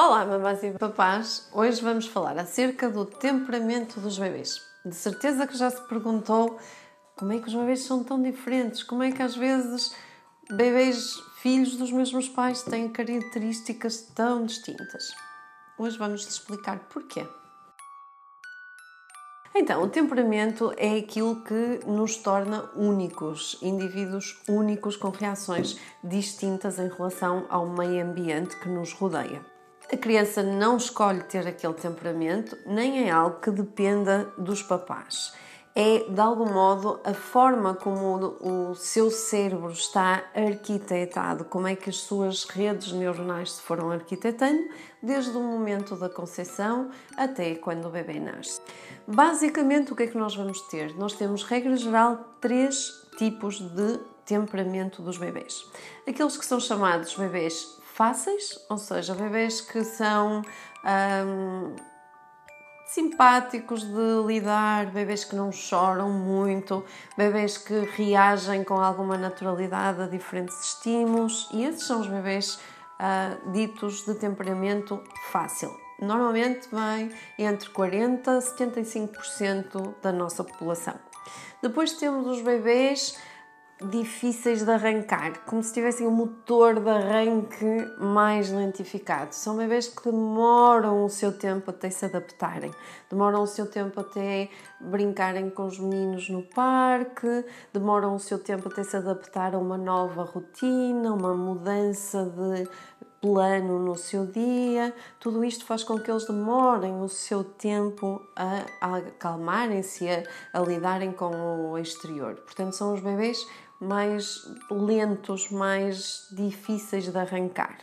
Olá, mamães e papás! Hoje vamos falar acerca do temperamento dos bebês. De certeza que já se perguntou como é que os bebês são tão diferentes, como é que às vezes bebês filhos dos mesmos pais têm características tão distintas. Hoje vamos explicar porquê. Então, o temperamento é aquilo que nos torna únicos, indivíduos únicos com reações distintas em relação ao meio ambiente que nos rodeia. A criança não escolhe ter aquele temperamento, nem é algo que dependa dos papás. É, de algum modo, a forma como o seu cérebro está arquitetado, como é que as suas redes neuronais se foram arquitetando, desde o momento da concepção até quando o bebê nasce. Basicamente, o que é que nós vamos ter? Nós temos, regra geral, três tipos de temperamento dos bebês. Aqueles que são chamados bebês fáceis, ou seja, bebês que são hum, simpáticos de lidar, bebês que não choram muito, bebês que reagem com alguma naturalidade a diferentes estímulos e esses são os bebês uh, ditos de temperamento fácil. Normalmente vem entre 40% a 75% da nossa população. Depois temos os bebês difíceis de arrancar, como se tivessem um motor de arranque mais lentificado. São bebês que demoram o seu tempo até se adaptarem, demoram o seu tempo até brincarem com os meninos no parque, demoram o seu tempo até se adaptar a uma nova rotina, uma mudança de plano no seu dia, tudo isto faz com que eles demorem o seu tempo a, a acalmarem-se, a, a lidarem com o exterior. Portanto, são os bebês mais lentos, mais difíceis de arrancar.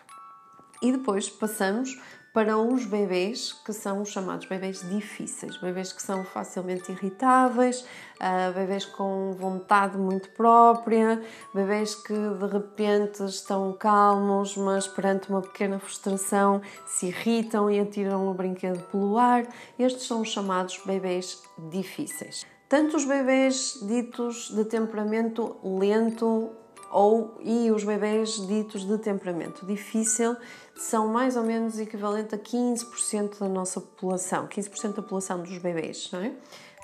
E depois passamos para os bebês que são os chamados bebês difíceis, bebês que são facilmente irritáveis, uh, bebês com vontade muito própria, bebês que de repente estão calmos, mas perante uma pequena frustração se irritam e atiram o brinquedo pelo ar. Estes são os chamados bebês difíceis. Tanto os bebês ditos de temperamento lento ou e os bebês ditos de temperamento difícil são mais ou menos equivalente a 15% da nossa população, 15% da população dos bebês, é?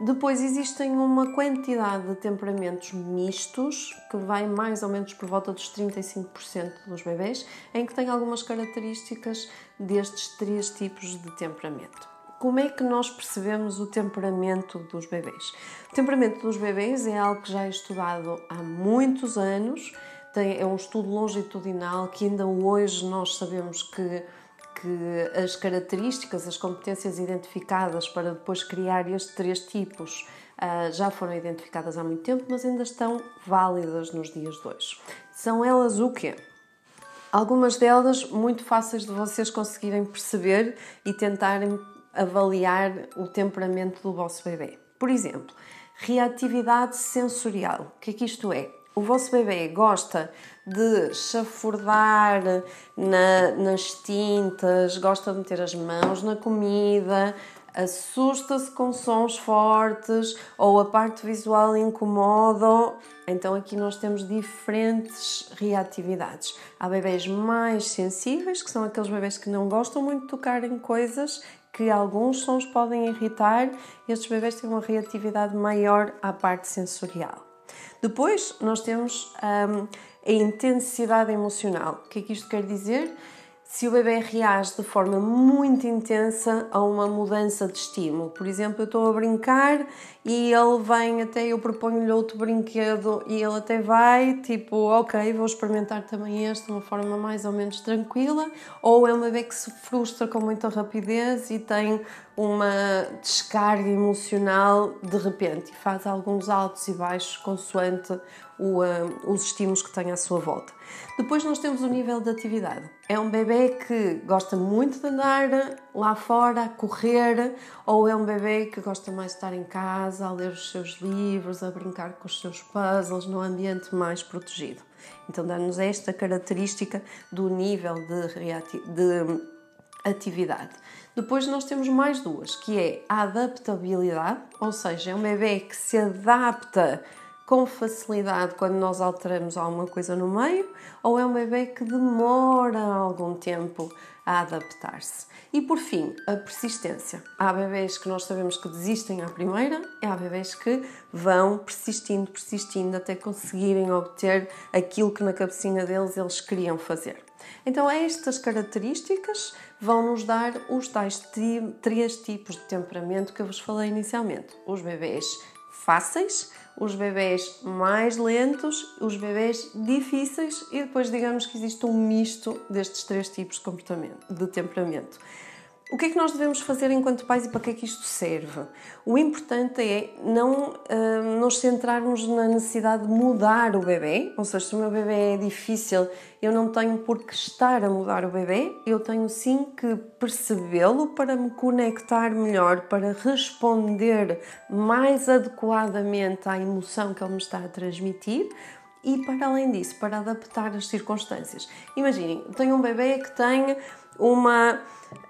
Depois existem uma quantidade de temperamentos mistos, que vai mais ou menos por volta dos 35% dos bebês, em que tem algumas características destes três tipos de temperamento. Como é que nós percebemos o temperamento dos bebês? O temperamento dos bebês é algo que já é estudado há muitos anos, tem, é um estudo longitudinal que ainda hoje nós sabemos que, que as características, as competências identificadas para depois criar estes três tipos uh, já foram identificadas há muito tempo, mas ainda estão válidas nos dias de hoje. São elas o quê? Algumas delas muito fáceis de vocês conseguirem perceber e tentarem avaliar o temperamento do vosso bebê. Por exemplo, reatividade sensorial. O que é que isto é? O vosso bebê gosta de chafurdar na, nas tintas, gosta de meter as mãos na comida, assusta-se com sons fortes ou a parte visual incomoda. Então aqui nós temos diferentes reatividades. Há bebês mais sensíveis, que são aqueles bebês que não gostam muito de tocar em coisas que alguns sons podem irritar e estes bebês têm uma reatividade maior à parte sensorial. Depois, nós temos um, a intensidade emocional. O que é que isto quer dizer? Se o bebê reage de forma muito intensa a uma mudança de estímulo. Por exemplo, eu estou a brincar e ele vem até eu proponho-lhe outro brinquedo e ele até vai, tipo, ok, vou experimentar também este de uma forma mais ou menos tranquila, ou é um bebê que se frustra com muita rapidez e tem uma descarga emocional de repente e faz alguns altos e baixos consoante o, uh, os estímulos que tem à sua volta. Depois nós temos o nível de atividade. É um bebê que gosta muito de andar lá fora, a correr, ou é um bebê que gosta mais de estar em casa, a ler os seus livros, a brincar com os seus puzzles, num ambiente mais protegido. Então dá-nos esta característica do nível de, de atividade. Depois nós temos mais duas, que é a adaptabilidade, ou seja, é um bebê que se adapta com facilidade quando nós alteramos alguma coisa no meio, ou é um bebê que demora algum tempo a adaptar-se. E por fim, a persistência. Há bebês que nós sabemos que desistem à primeira, e há bebês que vão persistindo, persistindo até conseguirem obter aquilo que na cabecinha deles eles queriam fazer. Então, estas características vão nos dar os tais três tipos de temperamento que eu vos falei inicialmente: os bebês fáceis, os bebês mais lentos, os bebês difíceis e depois digamos que existe um misto destes três tipos de comportamento, de temperamento. O que é que nós devemos fazer enquanto pais e para que é que isto serve? O importante é não uh, nos centrarmos na necessidade de mudar o bebê, ou seja, se o meu bebê é difícil, eu não tenho por que estar a mudar o bebê, eu tenho sim que percebê-lo para me conectar melhor, para responder mais adequadamente à emoção que ele me está a transmitir, e para além disso, para adaptar as circunstâncias. Imaginem, tenho um bebê que tem uma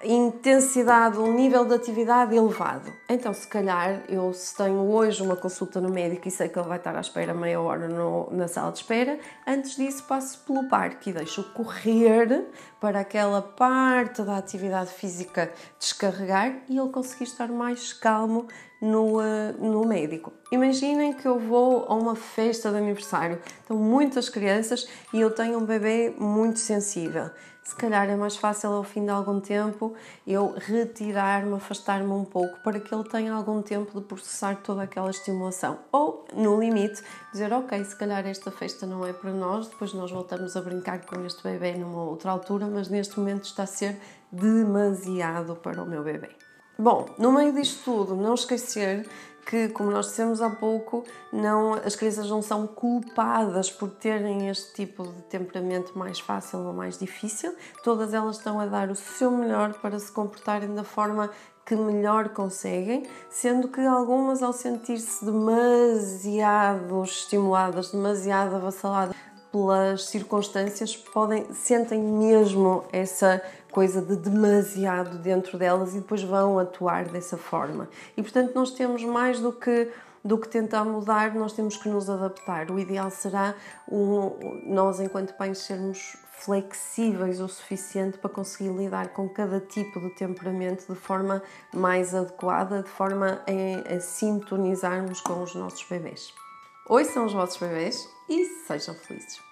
intensidade, um nível de atividade elevado. Então, se calhar, eu se tenho hoje uma consulta no médico e sei que ele vai estar à espera meia hora no, na sala de espera, antes disso passo pelo parque e deixo correr para aquela parte da atividade física descarregar e ele conseguir estar mais calmo no, uh, no médico. Imaginem que eu vou a uma festa de aniversário, estão muitas crianças e eu tenho um bebê muito sensível se calhar é mais fácil ao fim de algum tempo eu retirar-me, afastar-me um pouco para que ele tenha algum tempo de processar toda aquela estimulação. Ou, no limite, dizer: Ok, se calhar esta festa não é para nós, depois nós voltamos a brincar com este bebê numa outra altura, mas neste momento está a ser demasiado para o meu bebê. Bom, no meio disto tudo, não esquecer que, como nós dissemos há pouco, não, as crianças não são culpadas por terem este tipo de temperamento mais fácil ou mais difícil, todas elas estão a dar o seu melhor para se comportarem da forma que melhor conseguem, sendo que algumas, ao sentir-se demasiado estimuladas, demasiado avassaladas pelas circunstâncias, podem, sentem mesmo essa coisa de demasiado dentro delas e depois vão atuar dessa forma. E portanto, nós temos mais do que do que tentar mudar, nós temos que nos adaptar. O ideal será um, nós, enquanto pais, sermos flexíveis o suficiente para conseguir lidar com cada tipo de temperamento de forma mais adequada, de forma a, a sintonizarmos com os nossos bebês. Oi, são os vossos bebês e sejam felizes!